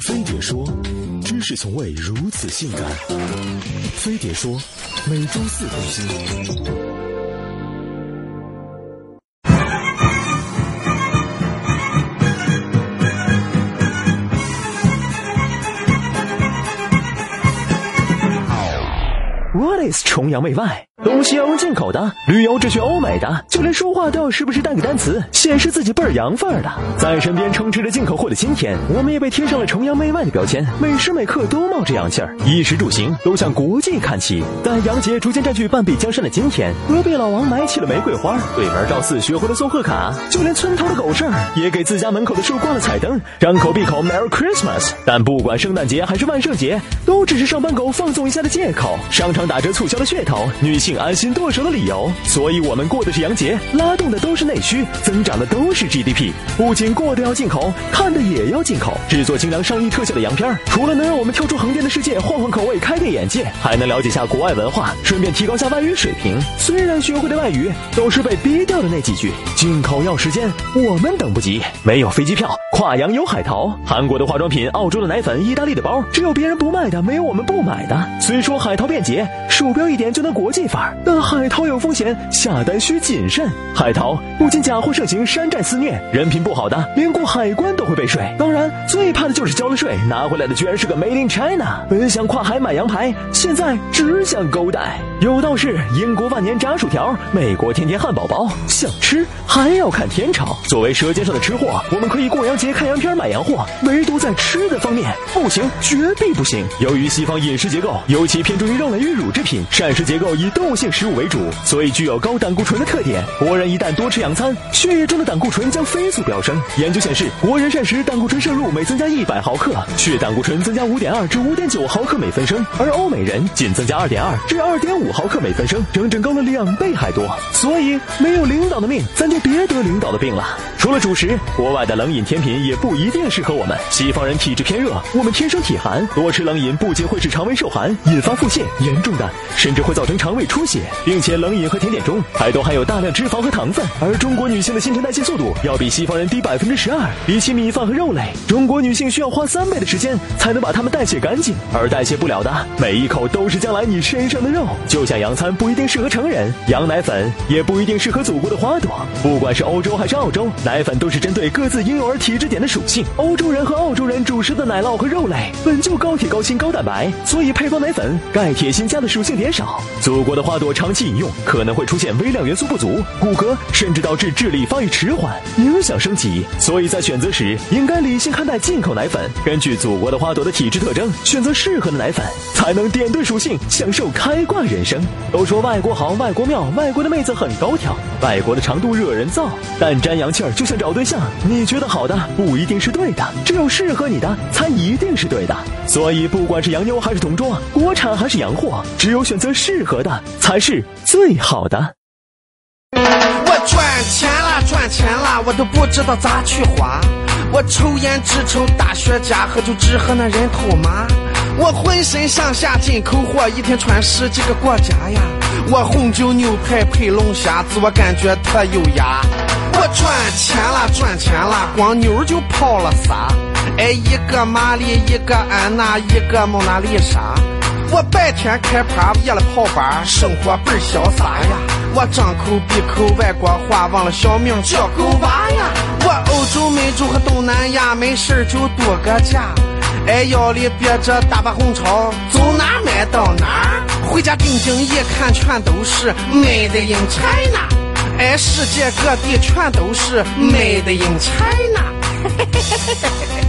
飞碟说，知识从未如此性感。飞碟说，每周四更新。What is 崇洋媚外？东西要用进口的，旅游只去欧美的，就连说话都要时不时带个单词，显示自己倍儿洋范儿的。在身边充斥着进口货的今天，我们也被贴上了崇洋媚外的标签，每时每刻都冒着洋气儿，衣食住行都向国际看齐。在洋节逐渐占据半壁江山的今天，隔壁老王买起了玫瑰花，对门赵四学会了送贺卡，就连村头的狗剩也给自家门口的树挂了彩灯，张口闭口 Merry Christmas。但不管圣诞节还是万圣节，都只是上班狗放纵一下的借口，商场打折促销的噱头，女性。安心剁手的理由，所以我们过的是洋节，拉动的都是内需，增长的都是 GDP。不仅过的要进口，看的也要进口。制作精良上亿特效的洋片除了能让我们跳出横店的世界，换换口味，开开眼界，还能了解下国外文化，顺便提高下外语水平。虽然学会的外语都是被逼掉的那几句，进口要时间，我们等不及。没有飞机票，跨洋有海淘。韩国的化妆品，澳洲的奶粉，意大利的包，只有别人不卖的，没有我们不买的。虽说海淘便捷，鼠标一点就能国际发儿。但海淘有风险，下单需谨慎。海淘不仅假货盛行，山寨肆虐，人品不好的连过海关都会被税。当然，最怕的就是交了税拿回来的居然是个 Made in China。本想跨海买羊排，现在只想勾带。有道是英国万年炸薯条，美国天天汉堡包。想吃还要看天朝。作为舌尖上的吃货，我们可以过洋节看洋片买洋货，唯独在吃的方面不行，绝对不行。由于西方饮食结构尤其偏重于肉类与乳制品，膳食结构以豆物性食物为主，所以具有高胆固醇的特点。国人一旦多吃洋餐，血液中的胆固醇将飞速飙升。研究显示，国人膳食胆固醇摄入每增加一百毫克，血胆固醇增加五点二至五点九毫克每分升，而欧美人仅增加二点二至二点五毫克每分升，整整高了两倍还多。所以，没有领导的命，咱就别得领导的病了。除了主食，国外的冷饮甜品也不一定适合我们。西方人体质偏热，我们天生体寒，多吃冷饮不仅会使肠胃受寒，引发腹泻，严重的甚至会造成肠胃出血，并且冷饮和甜点中还都含有大量脂肪和糖分。而中国女性的新陈代谢速度要比西方人低百分之十二，比起米饭和肉类，中国女性需要花三倍的时间才能把它们代谢干净，而代谢不了的每一口都是将来你身上的肉。就像洋餐不一定适合成人，羊奶粉也不一定适合祖国的花朵。不管是欧洲还是澳洲，奶粉都是针对各自婴幼儿体质点的属性。欧洲人和澳洲人主食的奶酪和肉类本就高铁高锌高蛋白，所以配方奶粉钙铁锌加的属性点少。祖国的花朵长期饮用可能会出现微量元素不足、骨骼甚至导致智力发育迟缓，影响升级。所以在选择时应该理性看待进口奶粉，根据祖国的花朵的体质特征选择适合的奶粉，才能点对属性，享受开挂人生。都说外国好，外国妙，外国的妹子很高挑，外国的长度惹人造，但沾洋气儿就像找对象，你觉得好的不一定是对的，只有适合你的才一定是对的。所以不管是洋妞还是童装，国产还是洋货，只有选择适合的才是最好的。我赚钱了，赚钱了，我都不知道咋去花。我抽烟只抽大雪茄，喝酒只喝那人头马。我浑身上下进口货，一天穿十几个国家呀。我红酒牛排配龙虾，自我感觉特优雅。我赚钱了，赚钱了，光妞就泡了仨。哎，一个玛丽，一个安娜，一个蒙娜丽莎。我白天开趴，夜了跑吧，生活倍儿潇洒呀。我张口闭口外国话，忘了小名叫狗娃呀。我欧洲、美洲和东南亚，没事就度个假。哎，腰里别着大把红钞，走哪买到哪。回家定睛一看，全都是 Made in China。哎，世界各地全都是 Made in China。